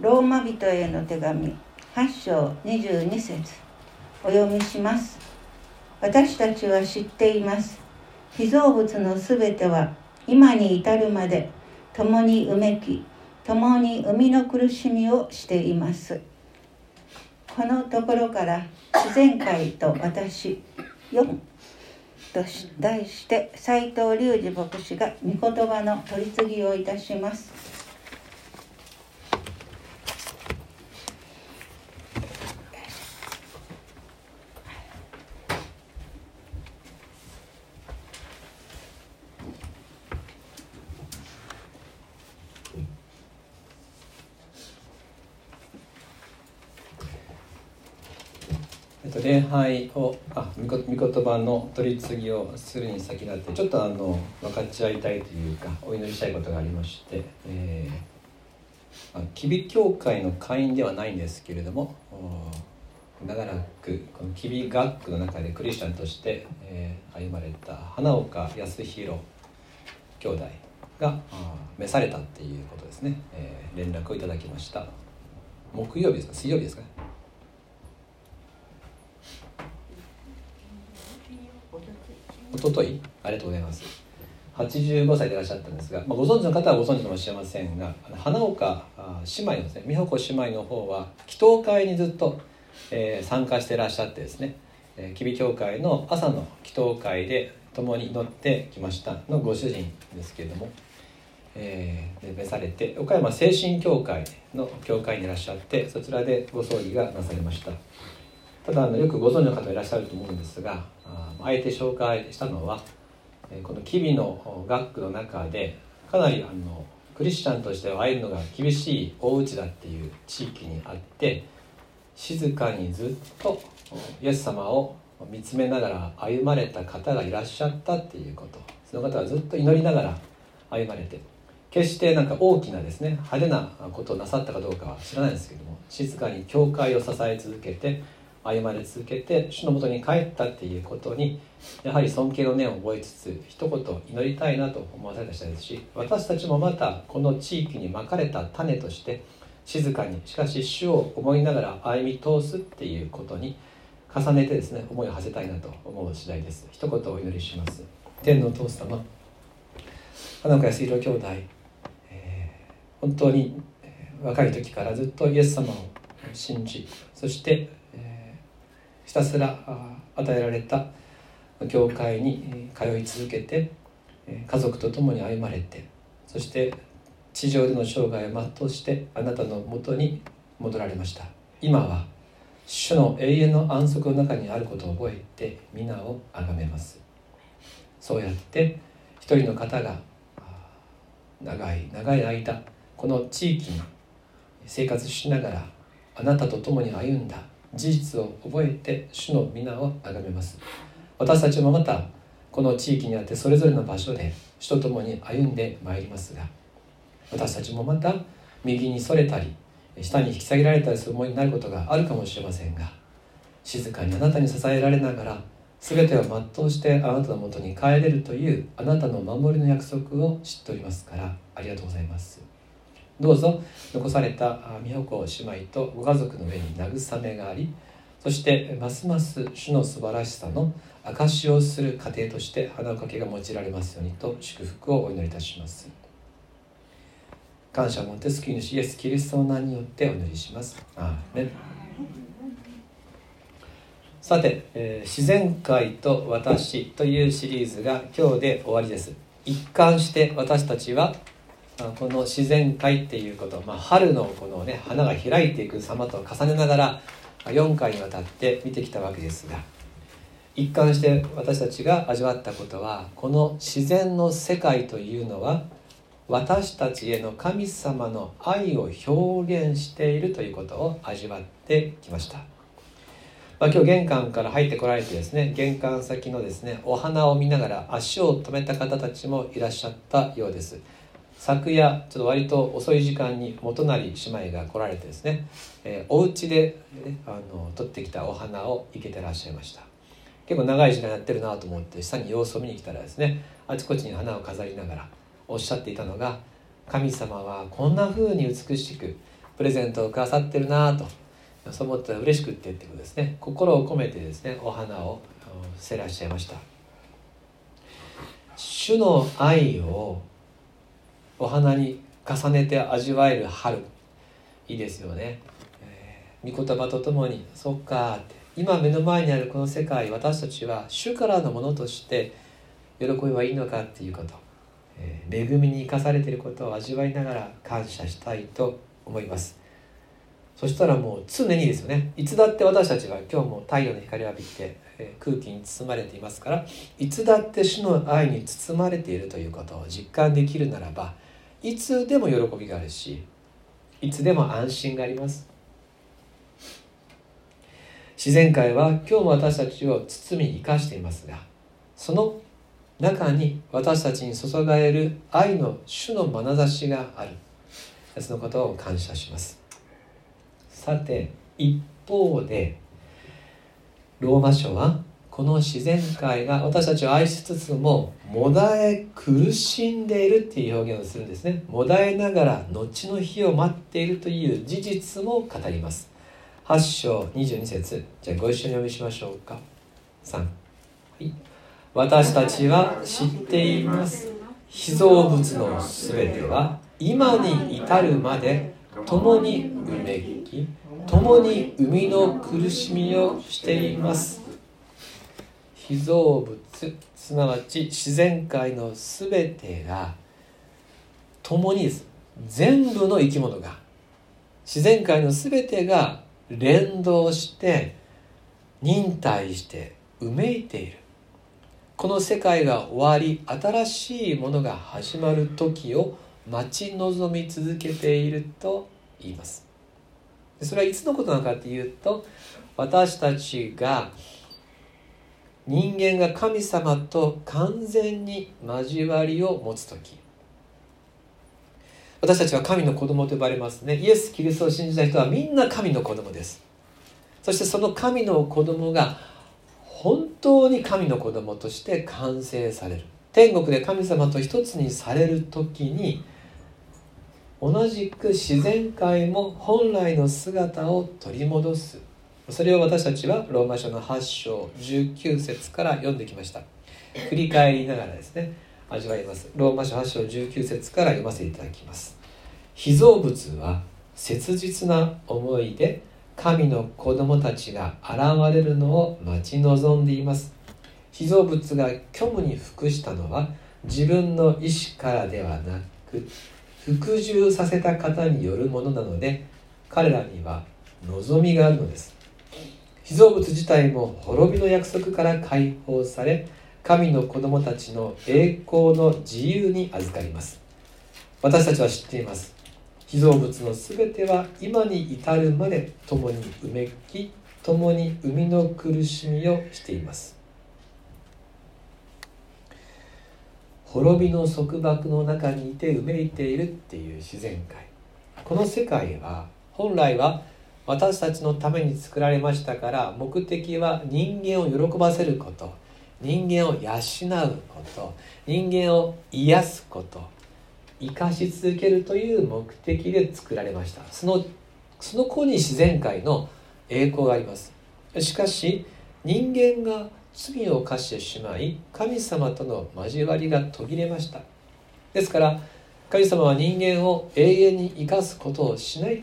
ローマ人への手紙8章22節。お読みします。私たちは知っています。被造物のすべては今に至るまで共にうめき共に生みの苦しみをしています。このところから自然界と私4と題して斎藤隆二牧師が御言葉の取り次ぎをいたします。拝をあ御言葉の取り次ぎをするに先立ってちょっとあの分かち合いたいというかお祈りしたいことがありまして、えー、吉備教会の会員ではないんですけれども長らくこの吉備学区の中でクリスチャンとして、えー、歩まれた花岡康弘兄弟が召されたっていうことですね、えー、連絡をいただきました。木曜日ですか？水曜日ですか？ねおとといありがとうございます。85歳でいらっしゃったんですが、まあ、ご存知の方はご存知かもしれませんが花岡姉妹のですね美穂子姉妹の方は祈祷会にずっと、えー、参加していらっしゃってですね吉備教会の朝の祈祷会で共に祈ってきましたのご主人ですけれども、えー、召されて岡山精神教会の教会にいらっしゃってそちらでご葬儀がなされました。ただあのよくご存知の方いらっしゃると思うんですがあえて紹介したのはこの吉備の学区の中でかなりあのクリスチャンとしては会えるのが厳しい大内だっていう地域にあって静かにずっとイエス様を見つめながら歩まれた方がいらっしゃったっていうこと。その方はずっと祈りながら歩まれて決してなんか大きなですね派手なことをなさったかどうかは知らないですけども静かに教会を支え続けて歩まれ続けて主のもとに帰ったっていうことにやはり尊敬の念を覚えつつ一言祈りたいなと思わされた人ですし私たちもまたこの地域にまかれた種として静かにしかし主を思いながら歩み通すっていうことに重ねてですね思いを馳せたいなと思う次第です。一言お祈りします。天の父様花岡康弘兄弟、えー、本当に若い時からずっとイエス様を信じそしてひたすら与えられた教会に通い続けて家族と共に歩まれてそして地上での生涯を全うしてあなたのもとに戻られました。今は主の永遠の安息の中にあることを覚えて皆を崇めます。そうやって一人の方が長い長い間この地域に生活しながらあなたと共に歩んだ。事実を覚えて主の皆を崇めます。私たちもまたこの地域にあってそれぞれの場所で主と共に歩んでまいりますが私たちもまた右にそれたり下に引き下げられたりする思いになることがあるかもしれませんが静かにあなたに支えられながら全てを全うしてあなたのもとに帰れるというあなたの守りの約束を知っておりますからありがとうございます。どうぞ残された美穂子姉妹とご家族の上に慰めがありそしてますます主の素晴らしさの証しをする過程として花かけが用いられますようにと祝福をお祈りいたします。感謝を持って救い主イエス・キリストの名によってお祈りします。アーさて、えー、自然界と私」というシリーズが今日で終わりです。一貫して私たちはこの自然界っていうこと、まあ、春のこのね花が開いていく様と重ねながら4回にわたって見てきたわけですが一貫して私たちが味わったことはこの自然の世界というのは私たちへの神様の愛を表現しているということを味わってきました、まあ、今日玄関から入ってこられてですね玄関先のですねお花を見ながら足を止めた方たちもいらっしゃったようです。昨夜ちょっと割と遅い時間に元成姉妹が来られてですね、えー、お家で、ね、あの取ってきたお花を生けてらっしゃいました。結構長い時間やってるなと思って下に様子を見に来たらですねあちこちに花を飾りながらおっしゃっていたのが神様はこんな風に美しくプレゼントをくださってるなとそう思ったら嬉しくってってことですね。心を込めてですねお花をせらっしゃいました。主の愛をお花に重ねて味わえる春。いいですよね、えー、御言葉とともに「そっか」って。今目の前にあるこの世界私たちは主からのものとして喜びはいいのかっていうこと、えー、恵みに生かされていることを味わいながら感謝したいと思います。そしたらもう常にですよね。いつだって私たちは今日も太陽の光を浴びて、えー、空気に包まれていますからいつだって主の愛に包まれているということを実感できるならばいつでも喜びがあるしいつでも安心があります。自然界は今日も私たちを包み生かしていますがその中に私たちに注がれる愛の主の眼差しがある。そのことを感謝します。さて一方でローマ書はこの自然界が私たちを愛しつつももだえ苦しんでいるっていう表現をするんですね。もだえながら後の日を待っているという事実も語ります。8章22節。じゃあご一緒に読みしましょうか。3、はい、私たちは知っています。被造物のすべては今に至るまで共にうめき共に生みの苦しみをしています。被造物すなわち自然界のすべてが共にです。全部の生き物が自然界のすべてが連動して忍耐してうめいている。この世界が終わり新しいものが始まる時を待ち望み続けていると言います。それはいつのことなのかっていうと私たちが人間が神様と完全に交わりを持つ時。私たちは神の子供と呼ばれますね。イエス・キリストを信じた人はみんな神の子供です。そしてその神の子供が本当に神の子供として完成される。天国で神様と一つにされる時に同じく自然界も本来の姿を取り戻す。それを私たちはローマ書の8章19節から読んできました。振り返りながらですね味わいます。ローマ書8章19節から読ませていただきます。被造物は切実な思いで神の子供たちが現れるのを待ち望んでいます。被造物が虚無に服したのは自分の意志からではなく服従させた方によるものなので彼らには望みがあるのです。被造物自体も滅びの約束から解放され神の子供たちの栄光の自由に預かります。私たちは知っています。被造物のすべては今に至るまで共にうめき共に生みの苦しみをしています。滅びの束縛の中にいてうめいているっていう自然界。この世界は本来は私たちのために作られましたから目的は人間を喜ばせること人間を養うこと人間を癒すこと生かし続けるという目的で作られました。そのその子に自然界の栄光があります。しかし人間が罪を犯してしまい神様との交わりが途切れました。ですから神様は人間を永遠に生かすことをしない。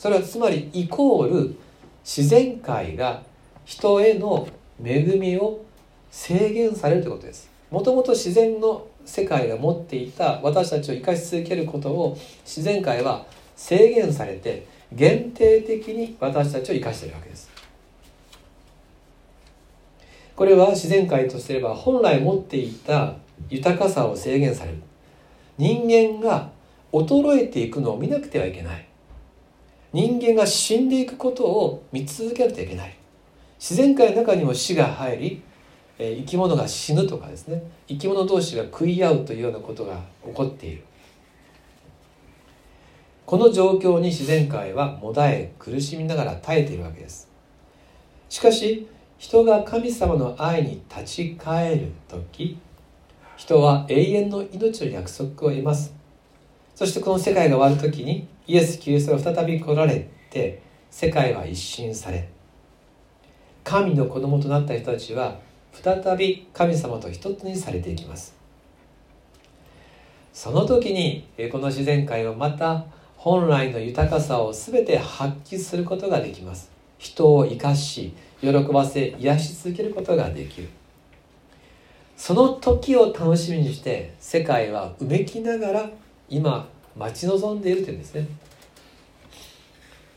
それはつまりイコール自然界が人への恵みを制限されるということです。もともと自然の世界が持っていた私たちを生かし続けることを自然界は制限されて限定的に私たちを生かしているわけです。これは自然界とすれば本来持っていた豊かさを制限される。人間が衰えていくのを見なくてはいけない。人間が死んでいくことを見続けなくてはいけない。自然界の中にも死が入り生き物が死ぬとかですね。生き物同士が食い合うというようなことが起こっている。この状況に自然界はもだえ苦しみながら耐えているわけです。しかし人が神様の愛に立ち返る時人は永遠の命の約束を得ます。そしてこの世界が終わる時にイエス・キリストが再び来られて世界は一新され神の子供となった人たちは再び神様と一つにされていきます。その時にこの自然界はまた本来の豊かさを全て発揮することができます。人を生かし喜ばせ癒し続けることができる。その時を楽しみにして世界はうめきながら今待ち望んでいるというんですね。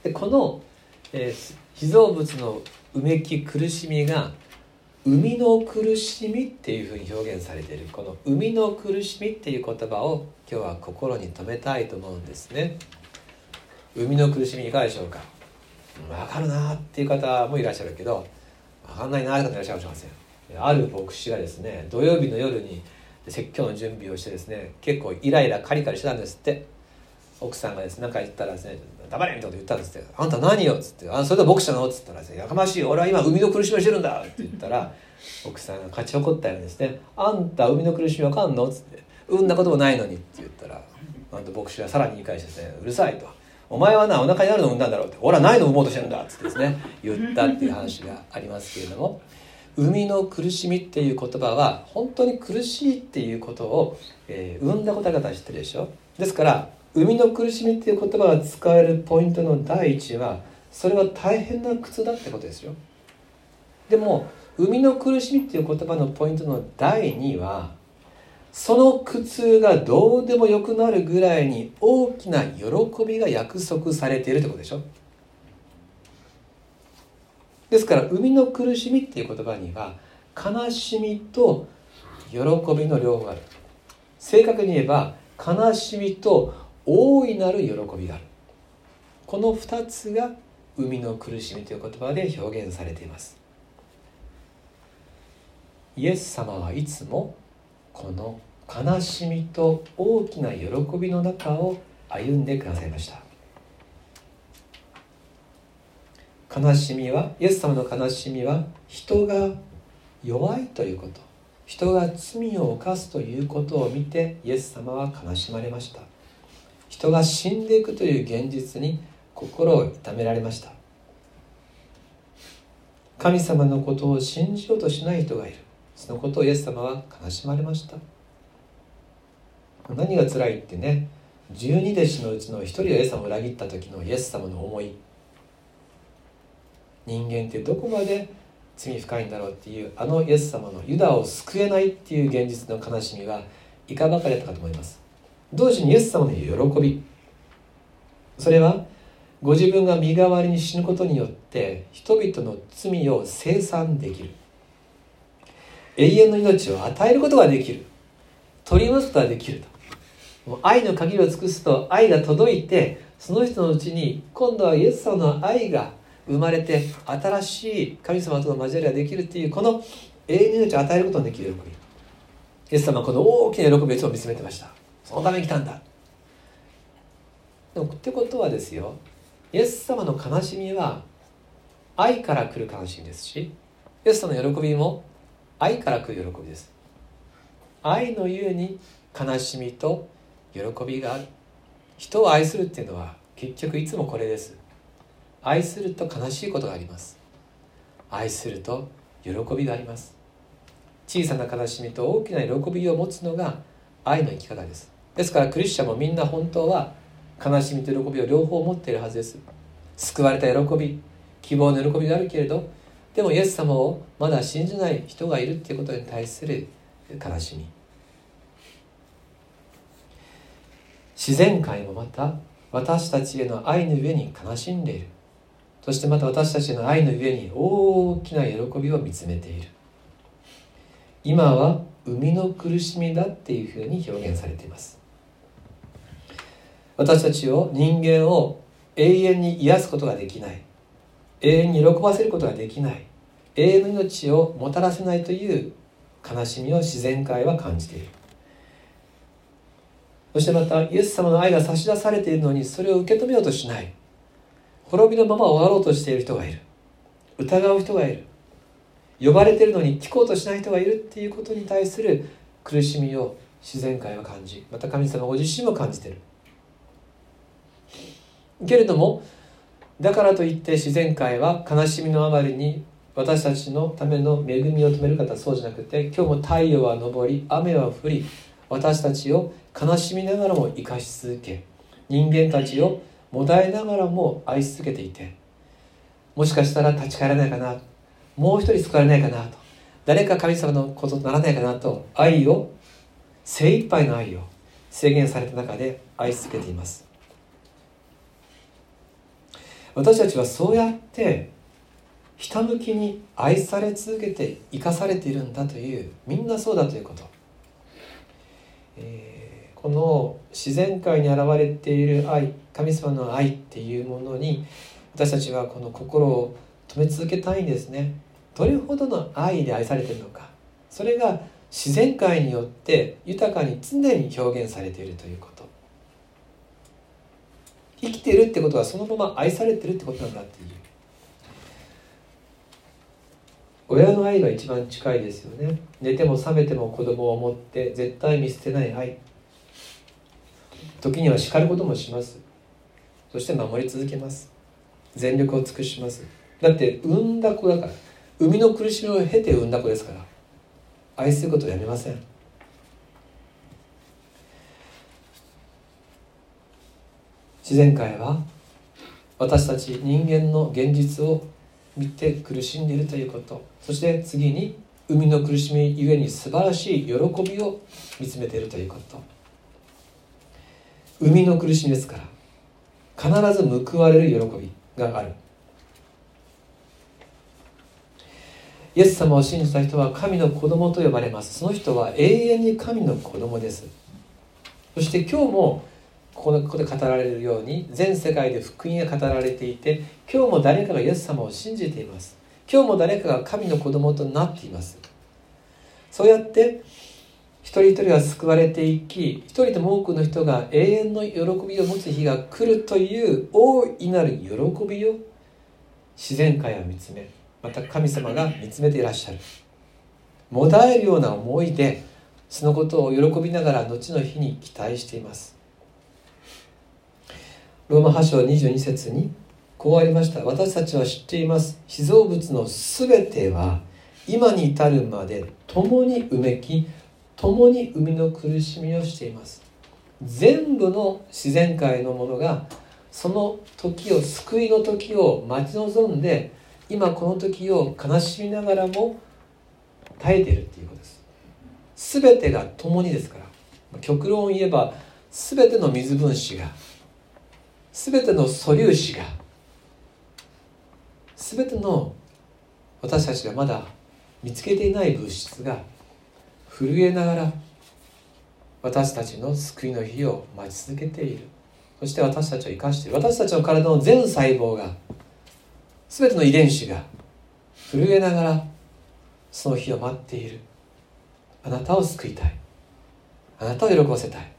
でこの、えー、被造物のうめき苦しみが生みの苦しみっていうふうに表現されている。この生みの苦しみっていう言葉を今日は心に留めたいと思うんですね。生みの苦しみいかがでしょうか。分かるなっていう方もいらっしゃるけど分かんないなって方いらっしゃるかもしれません。ある牧師がですね土曜日の夜に説教の準備をしてですね結構イライラカリカリしてたんですって奥さんがですね何か言ったらですね「黙れ!」みたいなこと言ったんですって「あんた何よ」っつって「あそれで牧師なの?」っつったらですね「やかましい俺は今海の苦しみをしてるんだ」って言ったら奥さんが勝ち誇ったようにですね「あんた海の苦しみわかんの?」っつって「産んだこともないのに」って言ったらなんと牧師はさらに言い返してですね「うるさい」と。お前はなお腹にあるの産んだんだろうって俺はないの産もうとしてるんだっつってですね言ったっていう話がありますけれども生みの苦しみっていう言葉は本当に苦しいっていうことを、えー、生んだことは知ってるでしょ？ですから生みの苦しみっていう言葉が使えるポイントの第一はそれは大変な苦痛だってことですよ。でも生みの苦しみっていう言葉のポイントの第二はその苦痛がどうでもよくなるぐらいに大きな喜びが約束されているってことでしょ？ですから生みの苦しみっていう言葉には悲しみと喜びの両方がある。正確に言えば悲しみと大いなる喜びがある。この2つが生みの苦しみという言葉で表現されています。イエス様はいつもこの悲しみと大きな喜びの中を歩んでくださいました。悲しみはイエス様の悲しみは人が弱いということ。人が罪を犯すということを見てイエス様は悲しまれました。人が死んでいくという現実に心を痛められました。神様のことを信じようとしない人がいる。そのことをイエス様は悲しまれました。何が辛いってね十二弟子のうちの一人がイエス様を裏切った時のイエス様の思い。人間ってどこまで罪深いんだろうっていうあのイエス様のユダを救えないっていう現実の悲しみはいかばかりだったかと思います。同時にイエス様の喜び。それはご自分が身代わりに死ぬことによって人々の罪を清算できる。永遠の命を与えることができる。取り戻すことができると。もう愛の限りを尽くすと愛が届いてその人のうちに今度はイエス様の愛が生まれて新しい神様との交わりができるっていうこの永遠の命を与えることのできる喜び。イエス様はこの大きな喜びをいつも見つめてました。そのために来たんだ。でもってことはですよ。イエス様の悲しみは愛から来る悲しみですしイエス様の喜びも愛から来る喜びです。愛のゆえに悲しみと喜びがある。人を愛するっていうのは結局いつもこれです。愛すると悲しいことがあります。愛すると喜びがあります。小さな悲しみと大きな喜びを持つのが愛の生き方です。ですからクリスチャンもみんな本当は悲しみと喜びを両方持っているはずです。救われた喜び希望の喜びがあるけれどでもイエス様をまだ信じない人がいるっていうことに対する悲しみ。自然界もまた私たちへの愛の上に悲しんでいる。そしてまた私たちの愛の上に大きな喜びを見つめている。今は生みの苦しみだっていうふうに表現されています。私たちを人間を永遠に癒すことができない。永遠に喜ばせることができない。永遠の命をもたらせないという悲しみを自然界は感じている。そしてまたイエス様の愛が差し出されているのにそれを受け止めようとしない。滅びのまま終わろうとしている人がいる。疑う人がいる。呼ばれてるのに聞こうとしない人がいるっていうことに対する苦しみを自然界は感じまた神様ご自身も感じてる。けれどもだからといって自然界は悲しみのあまりに私たちのための恵みを止める方そうじゃなくて今日も太陽は昇り雨は降り私たちを悲しみながらも生かし続け人間たちをもだえながらも愛し続けていてもしかしたら立ち返らないかなもう一人救われないかなと誰か神様のこととならないかなと愛を精一杯の愛を制限された中で愛し続けています。私たちはそうやってひたむきに愛され続けて生かされているんだというみんなそうだということ、えー、この自然界に現れている愛神様の愛っていうものに私たちはこの心を止め続けたいんですね。どれほどの愛で愛されてるのか。それが自然界によって豊かに常に表現されているということ。生きてるってことはそのまま愛されてるってことなんだっていう。親の愛が一番近いですよね。寝ても覚めても子供を思って絶対見捨てない愛。時には叱ることもします。そして守り続けます。全力を尽くします。だって産んだ子だから。生みの苦しみを経て産んだ子ですから。愛することをやめません。自然界は私たち人間の現実を見て苦しんでいるということ。そして次に海の苦しみゆえに素晴らしい喜びを見つめているということ。海の苦しみですから必ず報われる喜びがある。イエス様を信じた人は神の子供と呼ばれます。その人は永遠に神の子供です。そして今日もこここで語られるように全世界で福音が語られていて今日も誰かがイエス様を信じています。今日も誰かが神の子供となっています。そうやって一人一人が救われていき一人でも多くの人が永遠の喜びを持つ日が来るという大いなる喜びを自然界は見つめまた神様が見つめていらっしゃる。もだえるような思いでそのことを喜びながら後の日に期待しています。ローマ8章22節にこうありました。私たちは知っています。被造物の全ては今に至るまで共にうめき共に生みの苦しみをしています。全部の自然界のものがその時を救いの時を待ち望んで今この時を悲しみながらも耐えているっていうことです。全てが共にですから。極論を言えば全ての水分子が全ての素粒子が全ての私たちがまだ見つけていない物質が震えながら私たちの救いの日を待ち続けている。そして私たちを生かしている。私たちの体の全細胞が全ての遺伝子が震えながらその日を待っている。あなたを救いたい。あなたを喜ばせたい。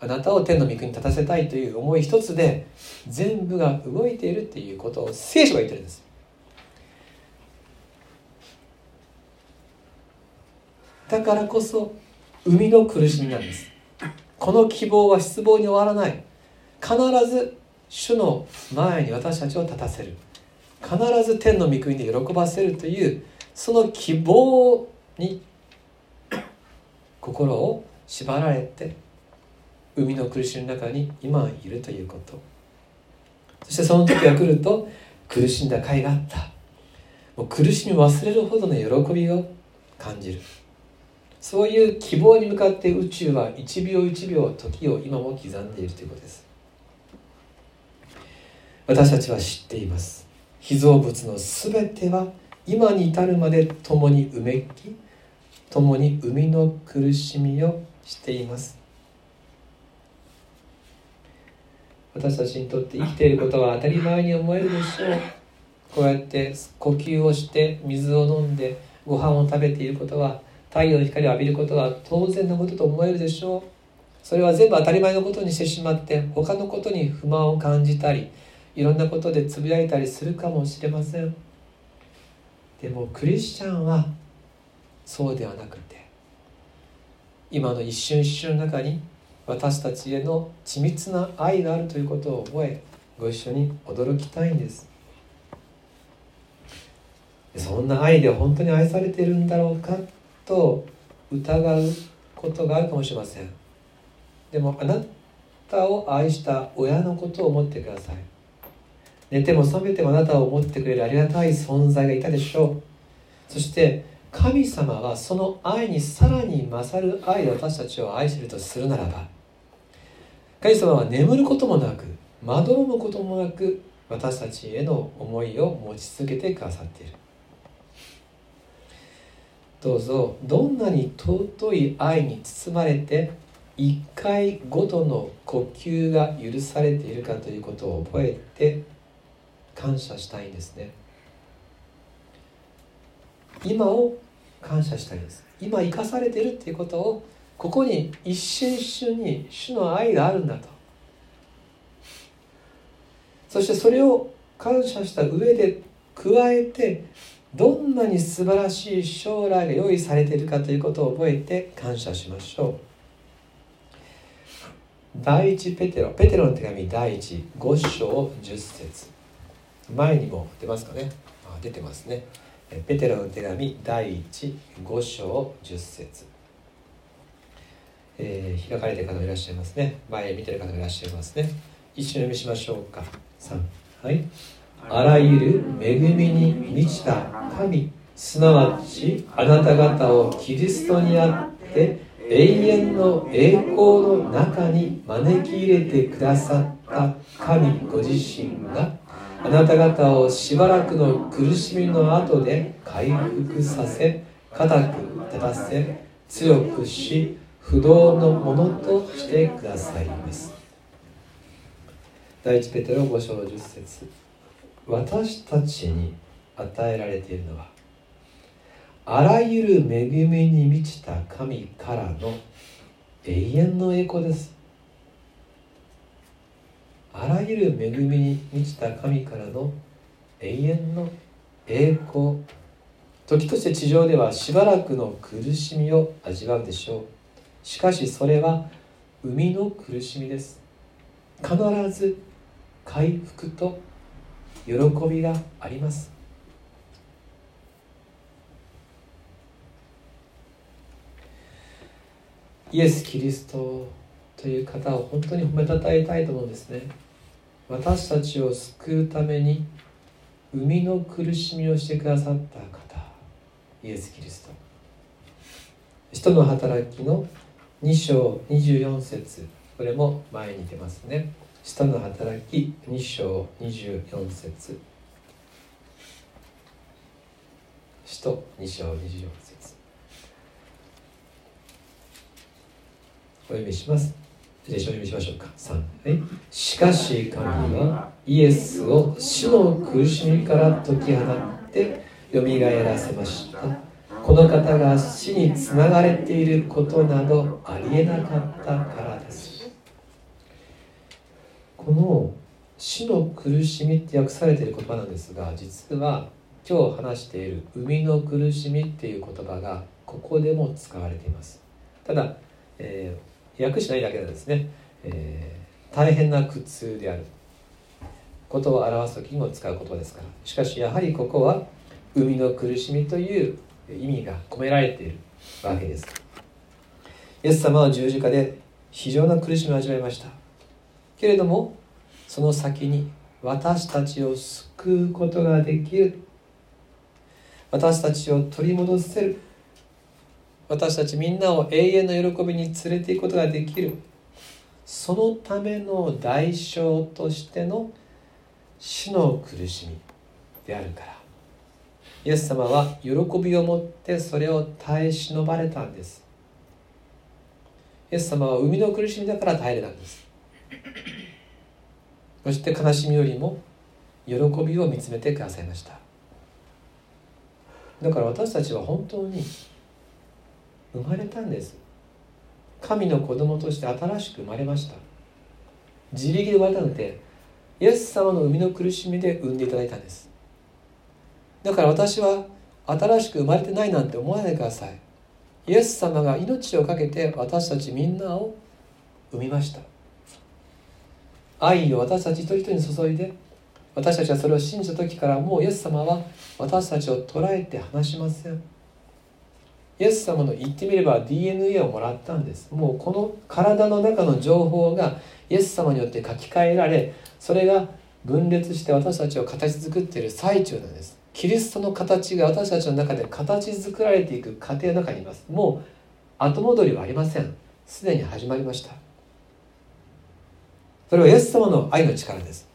あなたを天の御国に立たせたいという思い一つで全部が動いているっていうことを聖書が言ってるんです。だからこそ生みの苦しみなんです。この希望は失望に終わらない。必ず主の前に私たちを立たせる。必ず天の御国で喜ばせるというその希望に心を縛られて海の苦しみの中に今いるということ。そしてその時が来ると苦しんだ甲斐があった。もう苦しみ忘れるほどの喜びを感じる。そういう希望に向かって宇宙は一秒一秒時を今も刻んでいるということです。私たちは知っています。被造物の全ては今に至るまで共にうめき共に生みの苦しみをしています。私たちにとって生きていることは当たり前に思えるでしょう。こうやって呼吸をして水を飲んでご飯を食べていることは太陽の光を浴びることは当然のことと思えるでしょう。それは全部当たり前のことにしてしまって他のことに不満を感じたりいろんなことでつぶやいたりするかもしれません。でもクリスチャンはそうではなくて今の一瞬一瞬の中に私たちへの緻密な愛があるということを覚えご一緒に驚きたいんです。そんな愛で本当に愛されているんだろうか？と疑うことがあるかもしれません。でもあなたを愛した親のことを思ってください。寝ても覚めてもあなたを思ってくれるありがたい存在がいたでしょう。そして神様はその愛にさらに勝る愛で私たちを愛してるとするならば神様は眠ることもなくまどろむこともなく私たちへの思いを持ち続けてくださっている。どうぞ。どんなに尊い愛に包まれて一回ごとの呼吸が許されているかということを覚えて感謝したいんですね。今を感謝したいです。今生かされてるっていうことをここに一瞬一瞬に主の愛があるんだと。そしてそれを感謝した上で加えてどんなに素晴らしい将来が用意されているかということを覚えて感謝しましょう。第一ペテロペテロの手紙第一5章10節。前にも出ますかね？あ出てますね。ペテロの手紙第一5章10節。えー、開かれている方もいらっしゃいますね。前見てる方もいらっしゃいますね。一緒に読みしましょうか。3はい。あらゆる恵みに満ちた神すなわちあなた方をキリストにあって永遠の栄光の中に招き入れてくださった神ご自身があなた方をしばらくの苦しみの後で回復させ固く立たせ強くし不動のものとしてくださいます。第一ペテロ5章10節。私たちに与えられているのはあらゆる恵みに満ちた神からの永遠の栄光です。あらゆる恵みに満ちた神からの永遠の栄光。時として地上ではしばらくの苦しみを味わうでしょう。しかしそれは生みの苦しみです。必ず回復と喜びがあります。イエス・キリストという方を本当に褒めたたえたいと思うんですね。私たちを救うために生みの苦しみをしてくださった方イエス・キリスト。人の働きの2章24節。これも前に出ますね。使の働き2章24節。使徒2章24節。お読みします。で一緒に読みしましょうか。3、はい、しかし神はイエスを死の苦しみから解き放ってよみがえらせました。この方が死につながれていることなどありえなかったからこの死の苦しみって訳されている言葉なんですが実は今日話している「生みの苦しみ」っていう言葉がここでも使われています。ただ、えー、訳しないだけでですね、えー、大変な苦痛である。ことを表す時にも使う言葉ですから。しかしやはりここは「生みの苦しみ」という意味が込められているわけです。イエス様は十字架で非常な苦しみを味わいました。けれどもその先に私たちを救うことができる。私たちを取り戻せる。私たちみんなを永遠の喜びに連れていくことができる。そのための代償としての死の苦しみであるから。イエス様は喜びを持ってそれを耐え忍ばれたんです。イエス様は生みの苦しみだから耐えれたんです。そして悲しみよりも喜びを見つめてくださいました。だから私たちは本当に生まれたんです。神の子供として新しく生まれました。自力で生まれたのでイエス様の生みの苦しみで産んでいただいたんです。だから私は新しく生まれてないなんて思わないでください。イエス様が命を懸けて私たちみんなを生みました。愛を私たち一人一人に注いで私たちはそれを信じた時からもうイエス様は私たちを捉えて離しません。イエス様の言ってみれば DNA をもらったんです。もうこの体の中の情報がイエス様によって書き換えられそれが分裂して私たちを形作っている最中なんです。キリストの形が私たちの中で形作られていく過程の中にいます。もう後戻りはありません。すでに始まりました。それはイエス様の愛の力です。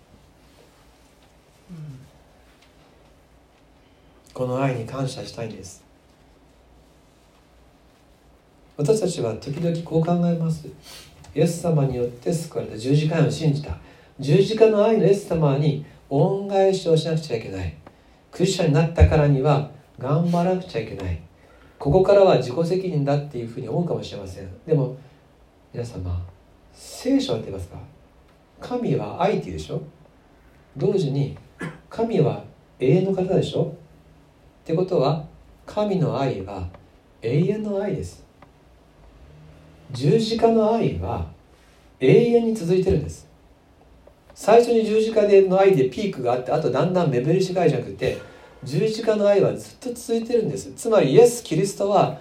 この愛に感謝したいんです。私たちは時々こう考えます。イエス様によって救われた。十字架を信じた。十字架の愛のイエス様に恩返しをしなくちゃいけない。クリスチャンになったからには頑張らなくちゃいけない。ここからは自己責任だっていうふうに思うかもしれません。でも皆様聖書は言ってますか？神は愛っていうでしょ？同時に神は永遠の方でしょ？ってことは神の愛は永遠の愛です。十字架の愛は永遠に続いてるんです。最初に十字架での愛でピークがあってあとだんだん目減りしていじゃなくて十字架の愛はずっと続いてるんです。つまりイエス・キリストは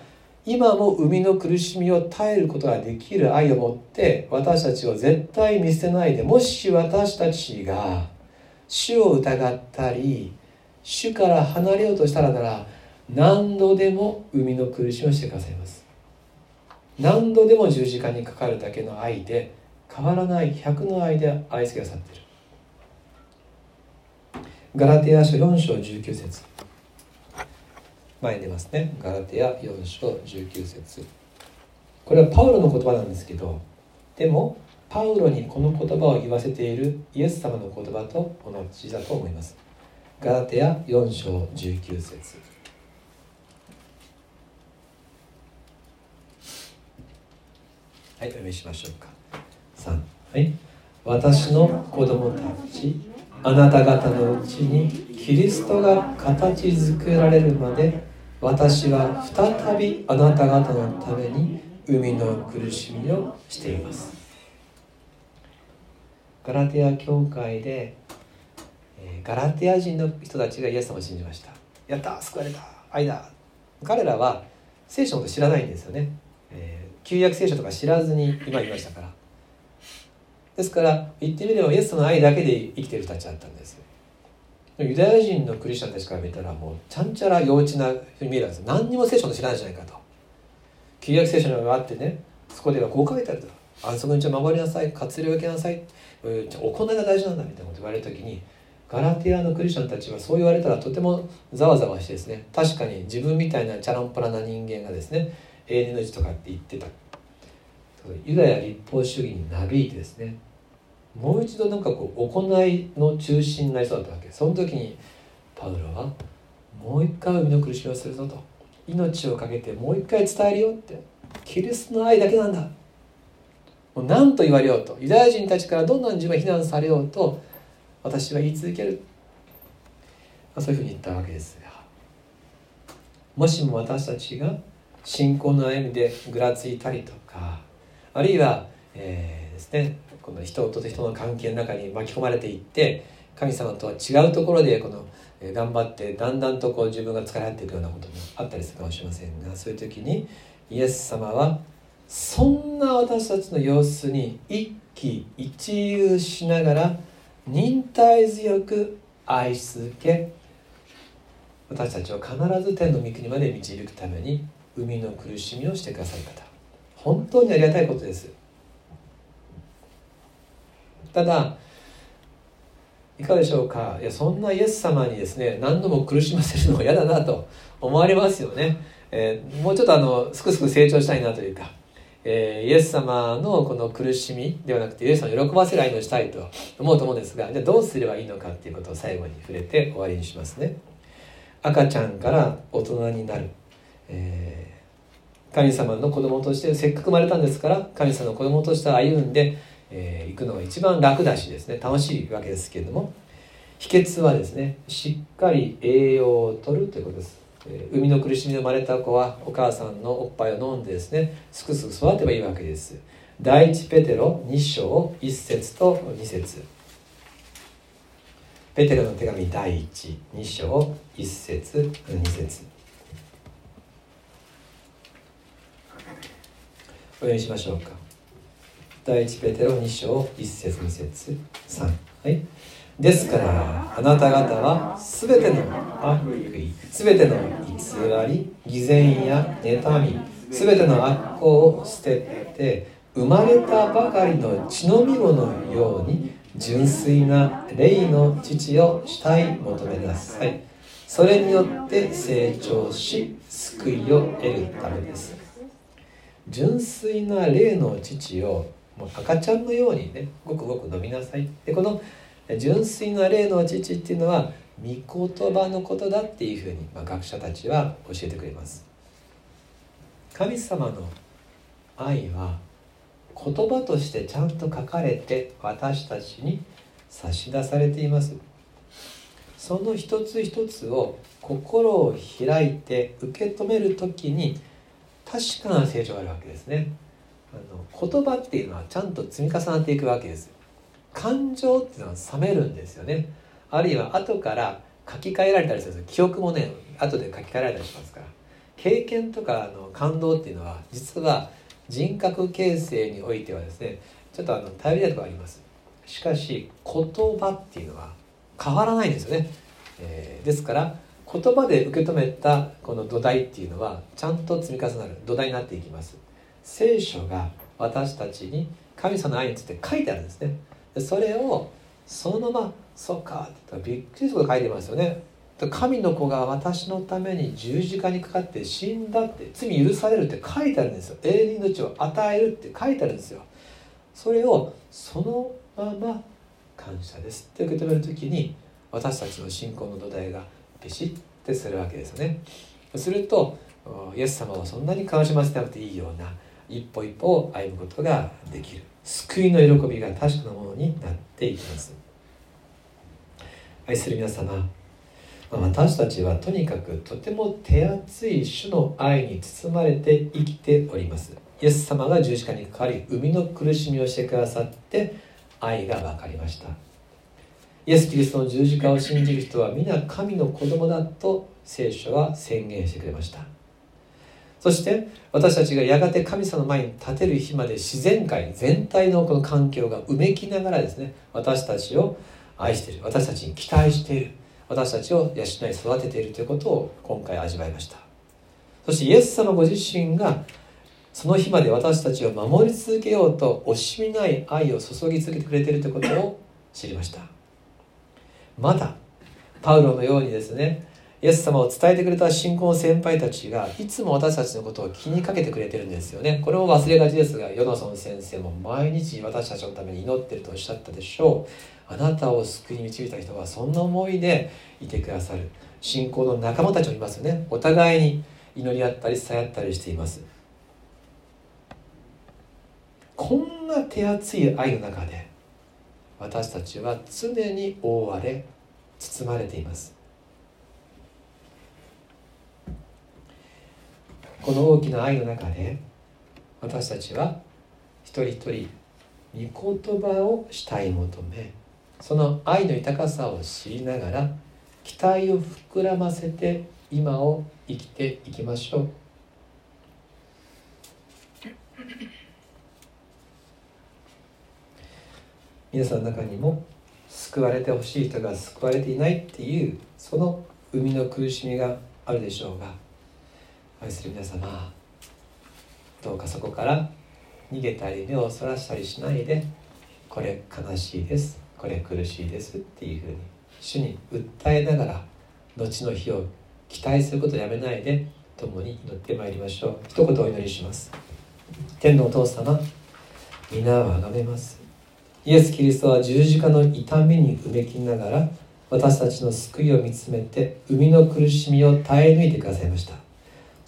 今も生みの苦しみを耐えることができる愛を持って私たちを絶対見捨てないでもし私たちが主を疑ったり主から離れようとしたらなら何度でも生みの苦しみをしてくださいます。何度でも十字架にかかるだけの愛で変わらない100の愛で愛してくださっている。ガラテヤ書4章19節。前に出ますね。ガラテヤ4章19節。これはパウロの言葉なんですけどでもパウロにこの言葉を言わせているイエス様の言葉と同じだと思います。ガラテヤ4章19節。はいお読みしましょうか。3はい。私の子供たちあなた方のうちにキリストが形作られるまで私は再びあなた方のために海の苦しみをしています。ガラテヤ教会でガラテヤ人の人たちがイエス様を信じました。やった救われた愛だ。彼らは聖書のこと知らないんですよね、えー、旧約聖書とか知らずに今いましたから。ですから言ってみればイエスの愛だけで生きてる人たちだったんですよ。ユダヤ人のクリスチャンたちから見たらもうちゃんちゃら幼稚なふうに見えるんです。何にも聖書の知らないじゃないかと。旧約聖書のがあってねそこではこう書いてあると。安息日を守りなさい活量を受けなさい。行いが大事なんだみたいなこと言われる時にガラティアのクリスチャンたちはそう言われたらとてもざわざわしてですね。確かに自分みたいなチャランポラな人間がですね永遠の字とかって言ってた。ユダヤ立法主義になびいてですねもう一度なんかこう行いの中心になりそうだったわけ。その時にパウロはもう一回海の苦しみをするぞと。命を懸けてもう一回伝えるよって。キリストの愛だけなんだ。もう何と言われようと。ユダヤ人たちからどんなに自分が非難されようと。私は言い続ける、そういうふうに言ったわけですがもしも私たちが信仰の歩みでぐらついたりとかあるいは、えー、ですねこの人と人の関係の中に巻き込まれていって神様とは違うところでこの頑張ってだんだんとこう自分が疲れ合っていくようなこともあったりするかもしれませんがそういう時にイエス様はそんな私たちの様子に一喜一憂しながら忍耐強く愛し続け私たちを必ず天の御国まで導くために海の苦しみをしてくださる方。本当にありがたいことです。ただいかがでしょうか？いやそんなイエス様にですね何度も苦しませるのは嫌だなと思われますよね、えー、もうちょっとあのすくすく成長したいなというか、えー、イエス様のこの苦しみではなくてイエス様を喜ばせる愛のしたいと思うと思うんですがじゃあどうすればいいのかっていうことを最後に触れて終わりにしますね。赤ちゃんから大人になる、えー、神様の子供としてせっかく生まれたんですから神様の子供として歩んでえー、行くのが一番楽だしですね。楽しいわけですけれども。秘訣はですねしっかり栄養をとるということです、えー、生みの苦しみで生まれた子はお母さんのおっぱいを飲んでですねすくすく育てばいいわけです。第一ペテロ2章1節と2節。ペテロの手紙第12章1節2節。お読みしましょうか。第一ペテロ2章1節2節3はい。ですからあなた方は全ての悪意全ての偽り偽善や妬み全ての悪行を捨てて生まれたばかりの血のみ子のように純粋な霊の父をしたい求めなさい。それによって成長し救いを得るためです。純粋な霊の父をもう赤ちゃんのようにねごくごく飲みなさい。でこの純粋な霊の父っていうのは御言葉のことだっていうふうに、まあ、学者たちは教えてくれます。神様の愛は言葉としてちゃんと書かれて私たちに差し出されています。その一つ一つを心を開いて受け止める時に確かな成長があるわけですね。あの言葉っていうのはちゃんと積み重なっていくわけです感情っていうのは冷めるんですよね。あるいは後から書き換えられたりする記憶もね後で書き換えられたりしますから。経験とかの感動っていうのは実は人格形成においてはですねちょっとあの頼りないところあります。しかし言葉っていうのは変わらないんですよね、えー、ですから言葉で受け止めたこの土台っていうのはちゃんと積み重なる土台になっていきます。聖書が私たちに神様の愛について書いてあるんですね。それをそのまま「そうか」ってびっくりすること書いてますよね。神の子が私のために十字架にかかって死んだって罪許されるって書いてあるんですよ。永遠の命を与えるって書いてあるんですよ。それをそのまま感謝です。って受け止める時に私たちの信仰の土台がビシッてするわけですよね。するとイエス様をそんなに悲しませなくていいような一歩一歩歩むことができる。救いの喜びが確かなものになっていきます。愛する皆様私たちはとにかくとても手厚い主の愛に包まれて生きております。イエス様が十字架にかかり生みの苦しみをしてくださって愛が分かりました。イエス・キリストの十字架を信じる人は皆神の子供だと聖書は宣言してくれました。そして私たちがやがて神様の前に立てる日まで自然界全体のこの環境がうめきながらですね私たちを愛している私たちに期待している私たちを養い育てているということを今回味わいました。そしてイエス様ご自身がその日まで私たちを守り続けようと惜しみない愛を注ぎ続けてくれているということを知りました。まだパウロのようにですねイエス様を伝えてくれた信仰の先輩たちがいつも私たちのことを気にかけてくれてるんですよね。これも忘れがちですがヨナソン先生も毎日私たちのために祈ってるとおっしゃったでしょう。あなたを救いに導いた人はそんな思いでいてくださる。信仰の仲間たちもいますよね。お互いに祈り合ったり伝え合ったりしています。こんな手厚い愛の中で私たちは常に覆われ包まれています。この大きな愛の中で私たちは一人一人御言葉を慕い求めその愛の豊かさを知りながら期待を膨らませて今を生きていきましょう。皆さんの中にも救われてほしい人が救われていないっていうその生みの苦しみがあるでしょうが愛する皆様どうかそこから逃げたり目をそらしたりしないでこれ悲しいですこれ苦しいですっていうふうに主に訴えながら後の日を期待することをやめないで共に祈ってまいりましょう。一言お祈りします。天のお父様皆をあがめます。イエス・キリストは十字架の痛みにうめきながら私たちの救いを見つめて生みの苦しみを耐え抜いてくださいました。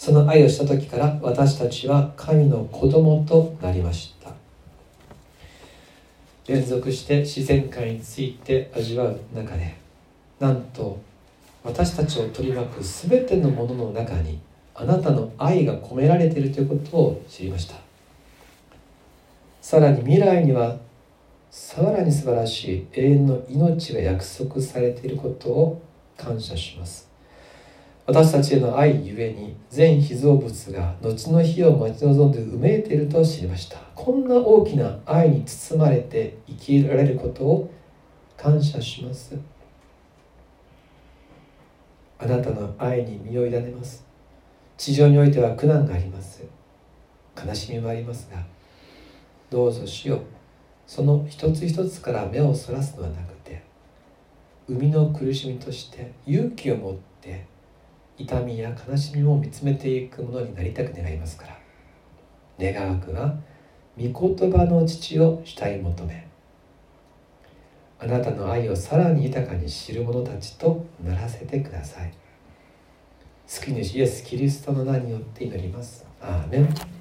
その愛をした時から私たちは神の子供となりました。連続して自然界について味わう中でなんと私たちを取り巻く全てのものの中にあなたの愛が込められているということを知りました。さらに未来にはさらに素晴らしい永遠の命が約束されていることを感謝します。私たちへの愛ゆえに全被造物が後の日を待ち望んでうめいていると知りました。こんな大きな愛に包まれて生きられることを感謝します。あなたの愛に身を委ねます。地上においては苦難があります。悲しみもありますがどうぞしよう。その一つ一つから目をそらすのはなくて生みの苦しみとして勇気を持って痛みや悲しみを見つめていくものになりたく願いますから。願わくは御言葉の父を主体求め。あなたの愛をさらに豊かに知る者たちとならせてください。救い主イエス・キリストの名によって祈ります。アーメン。